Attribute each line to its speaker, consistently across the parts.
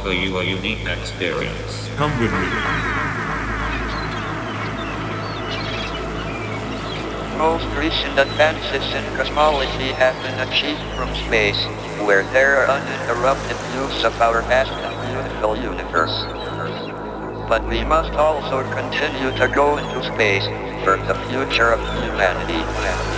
Speaker 1: offer you a unique experience.
Speaker 2: Come with me.
Speaker 3: most recent advances in cosmology have been achieved from space, where there are uninterrupted views of our vast and beautiful universe. But we must also continue to go into space for the future of humanity.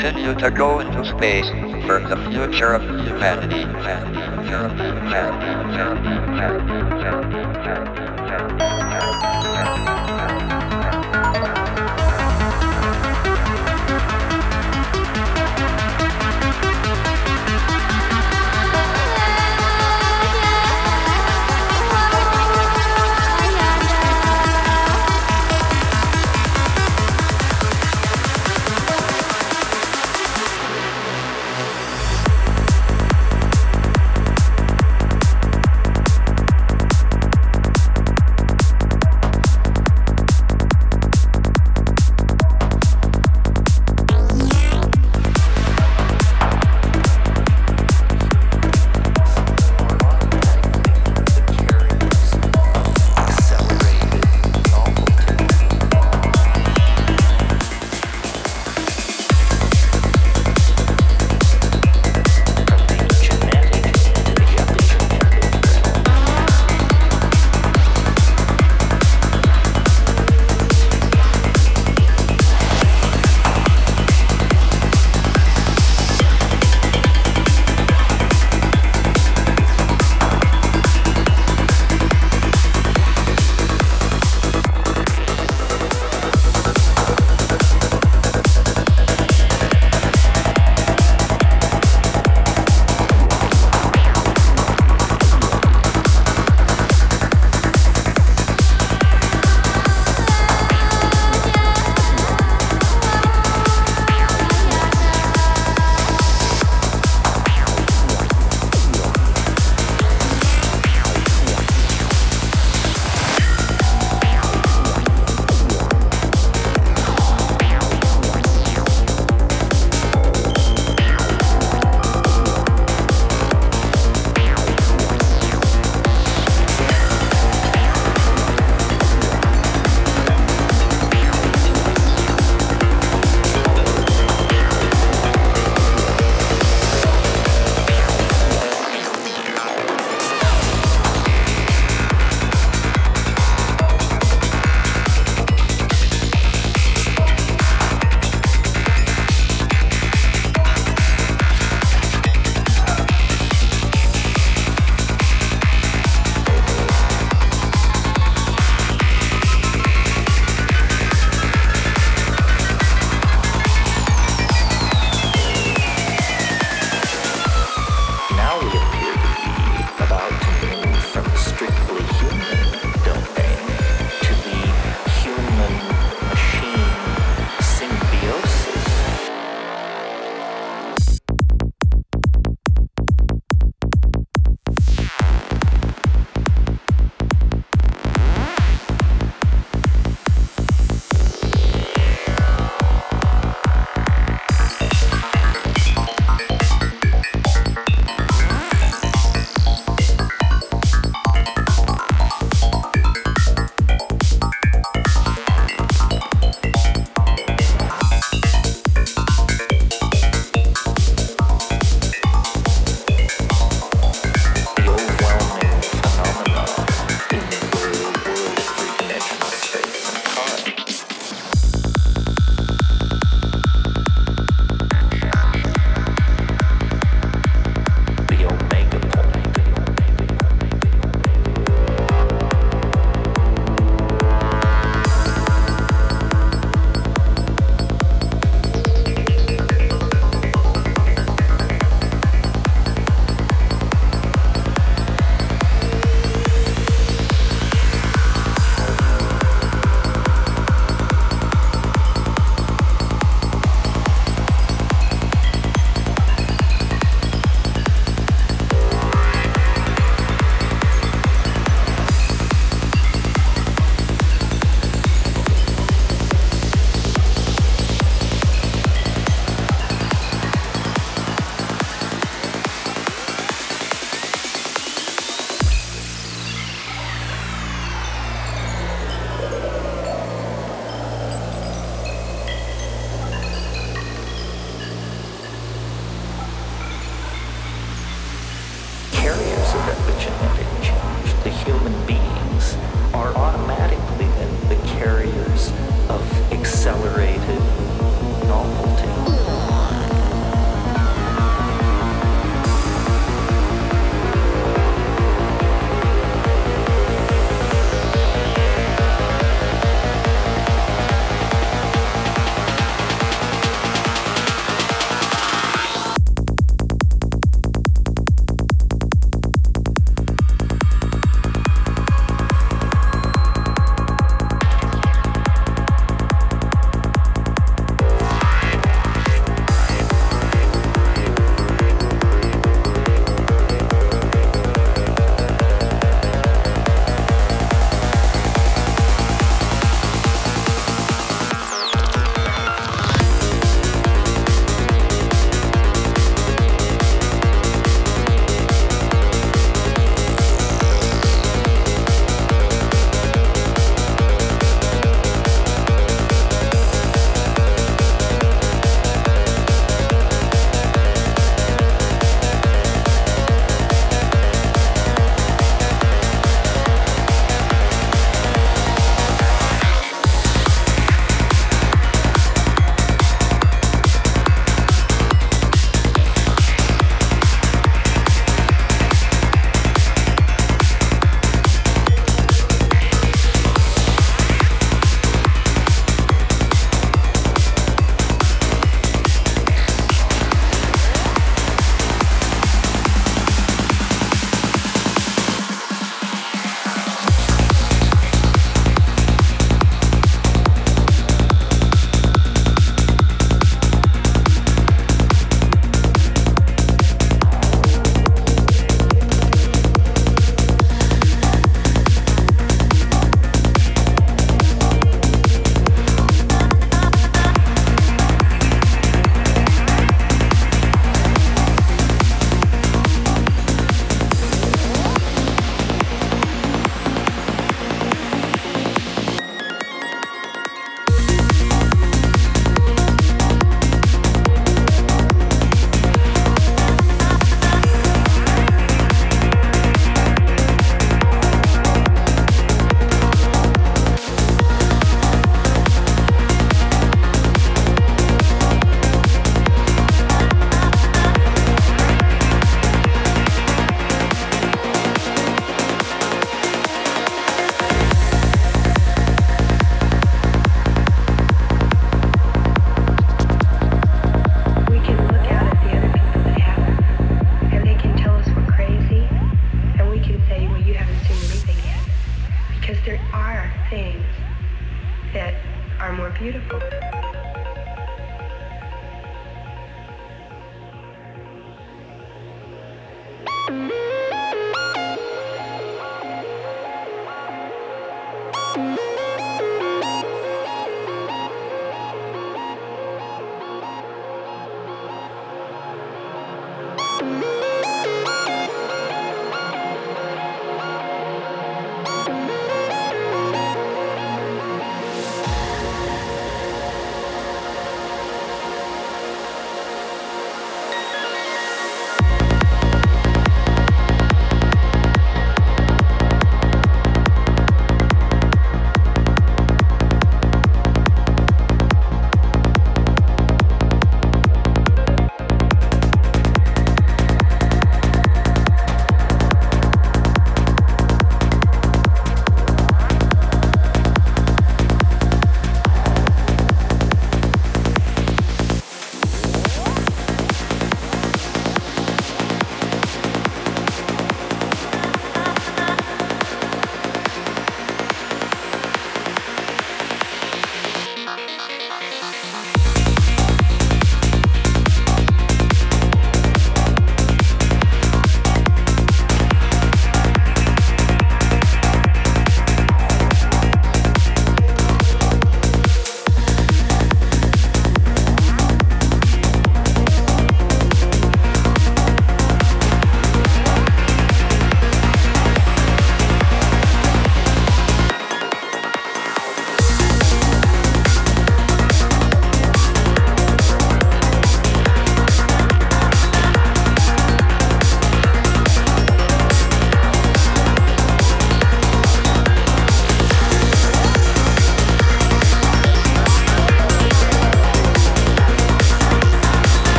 Speaker 3: Continue to go into space for the future of humanity.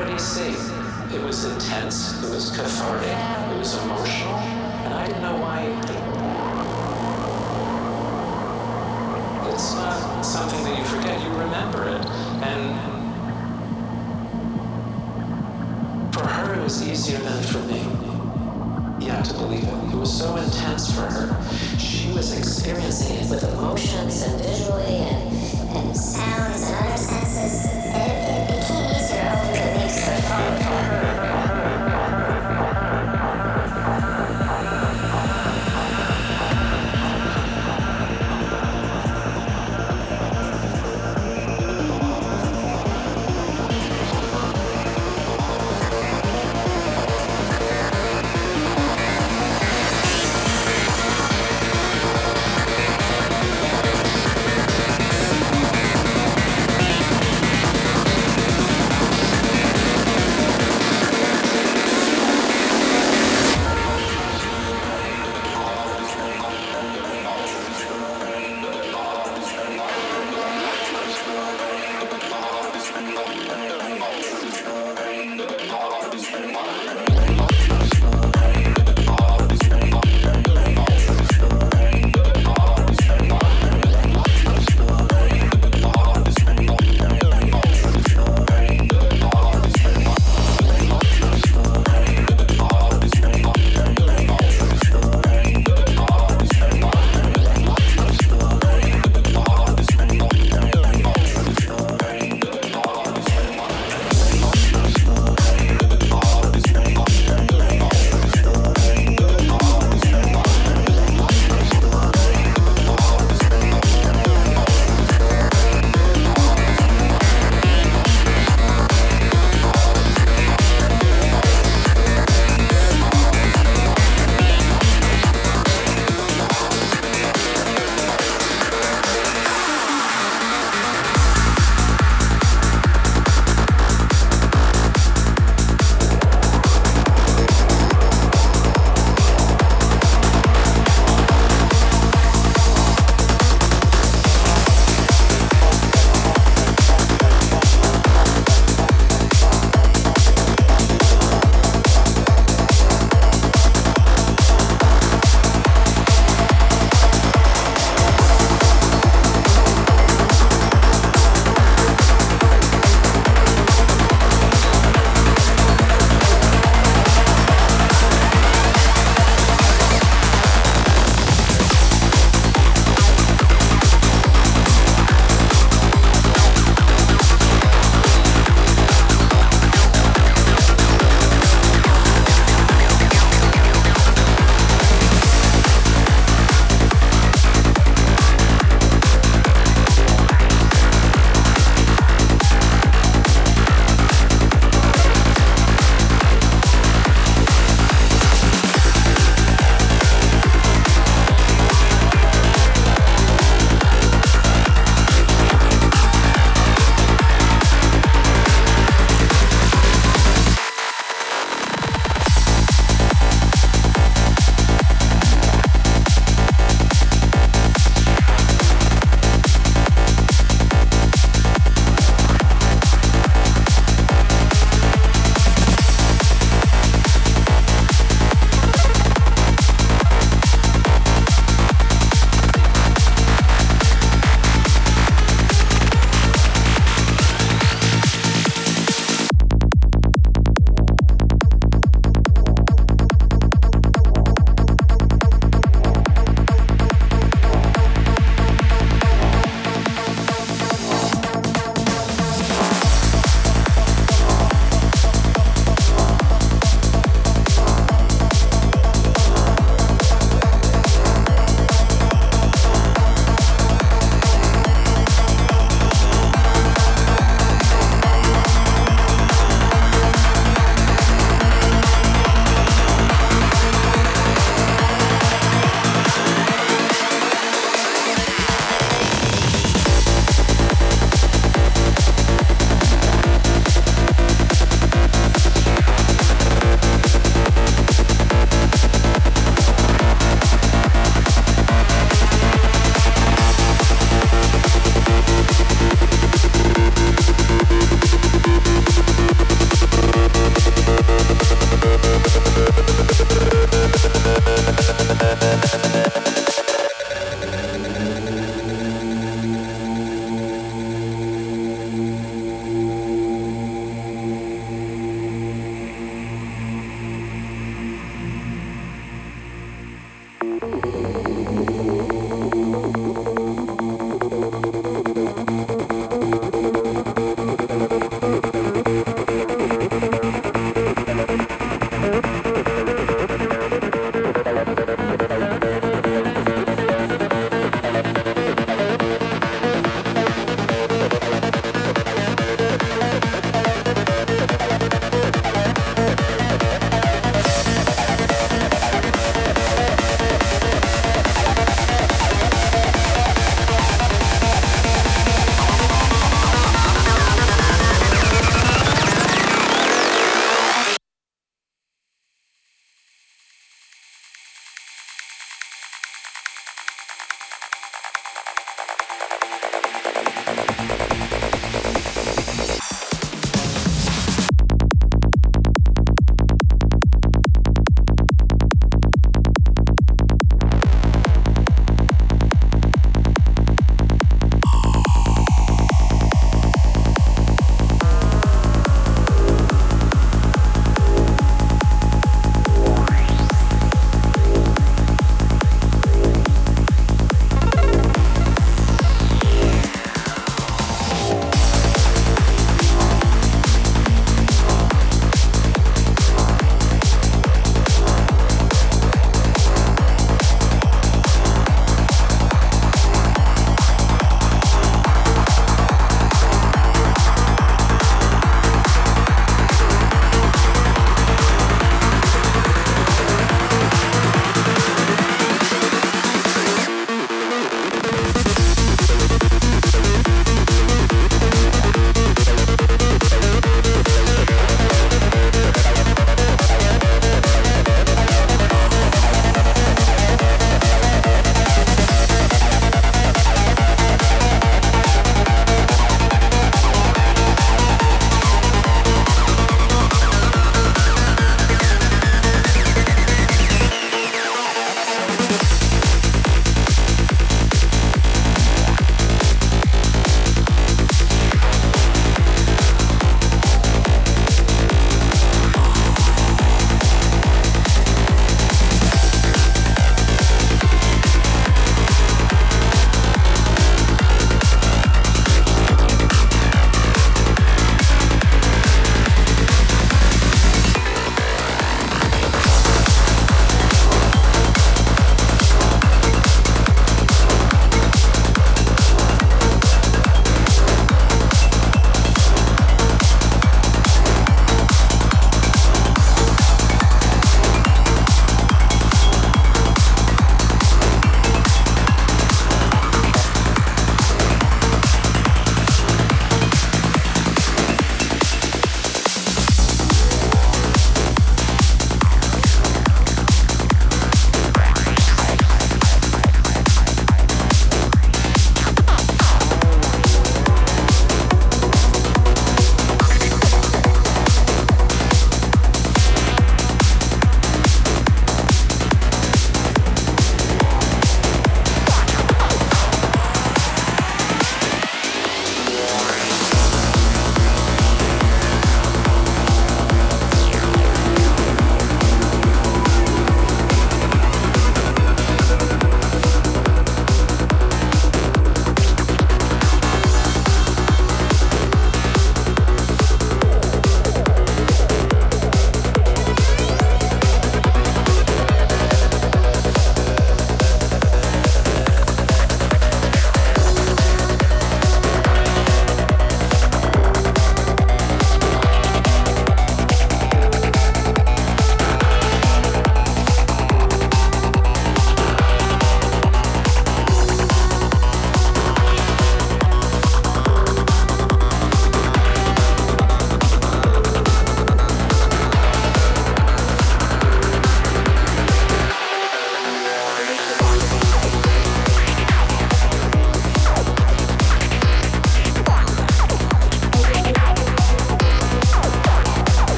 Speaker 4: Already see. It was intense, it was cathartic, it was emotional, and I didn't know why. It's not something that you forget, you remember it. And for her, it was easier than for me. Yeah, to believe it. It was so intense for her. She was experiencing it
Speaker 5: with emotions and visually and, and sounds and other senses.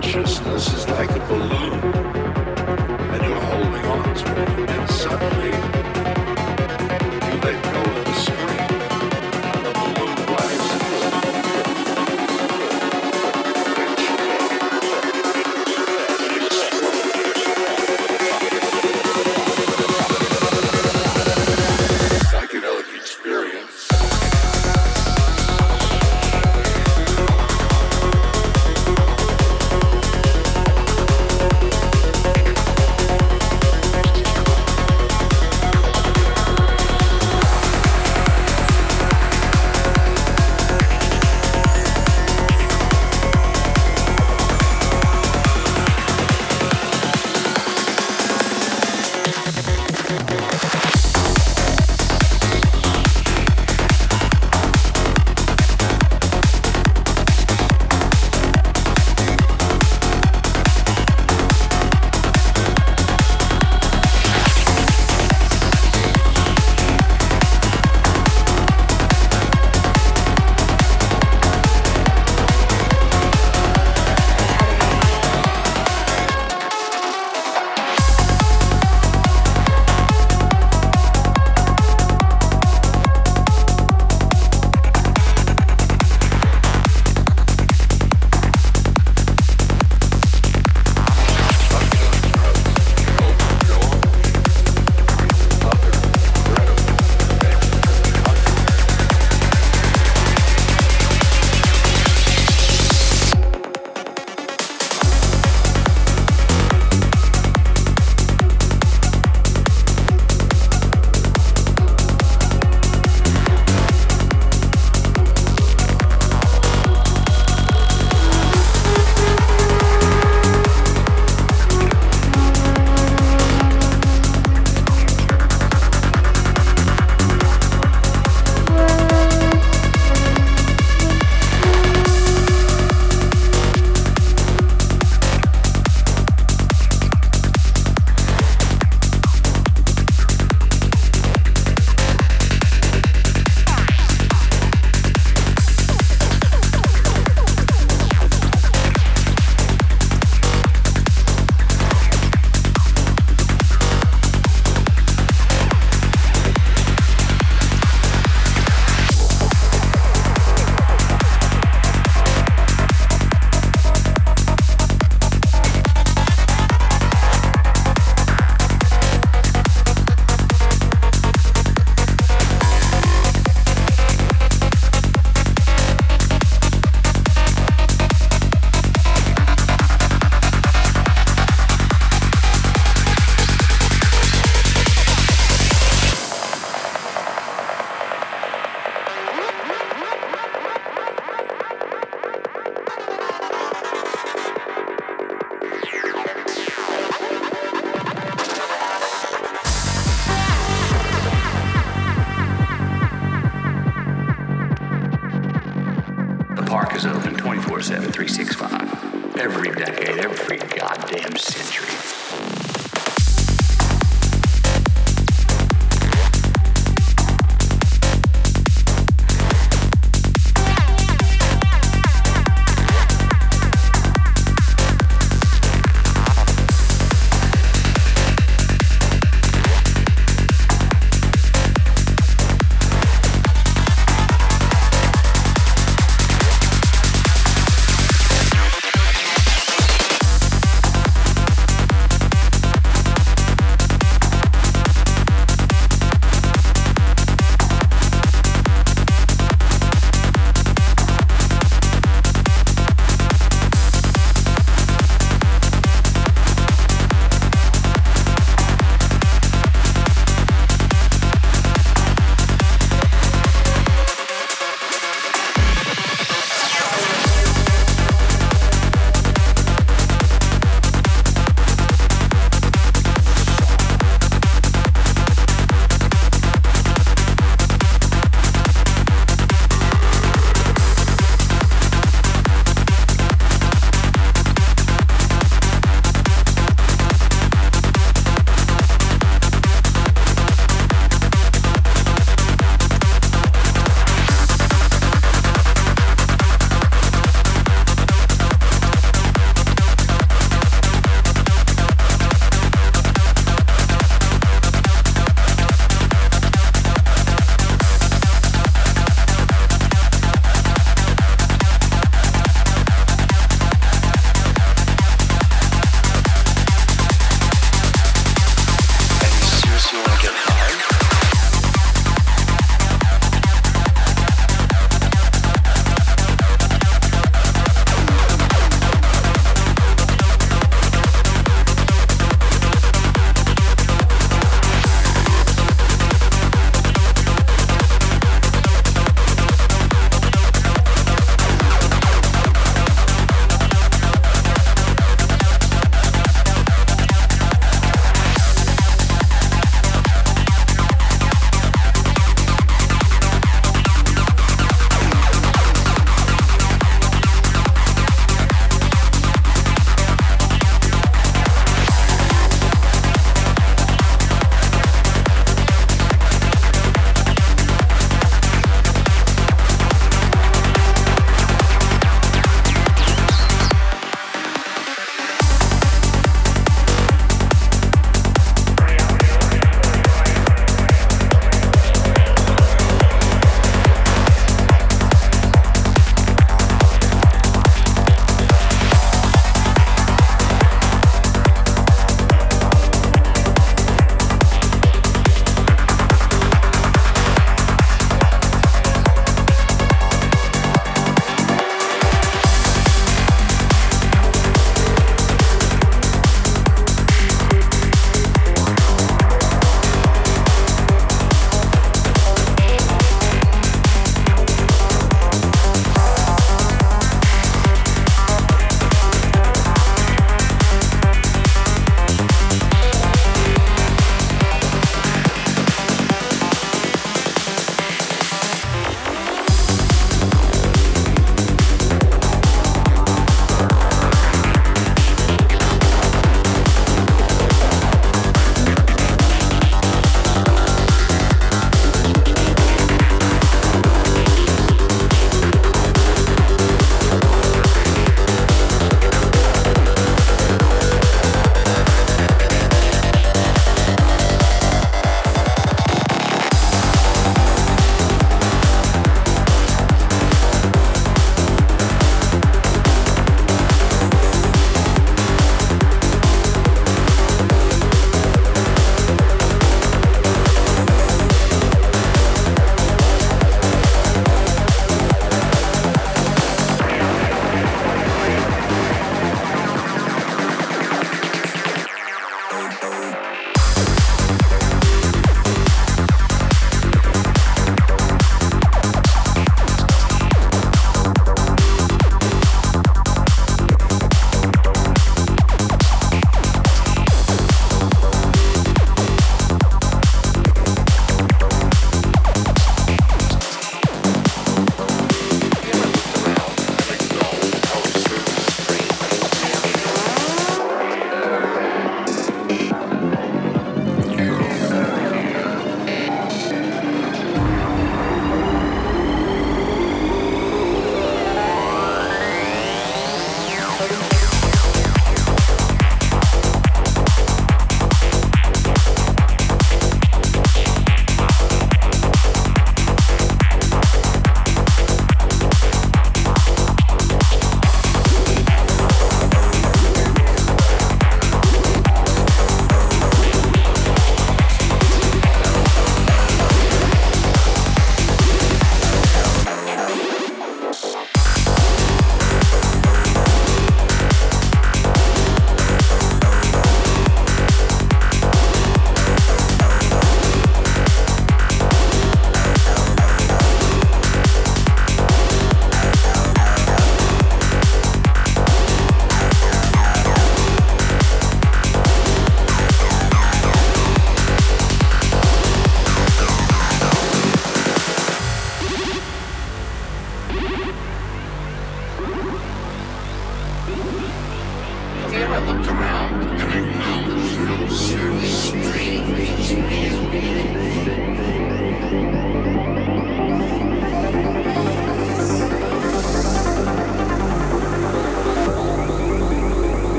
Speaker 6: Consciousness is like a balloon,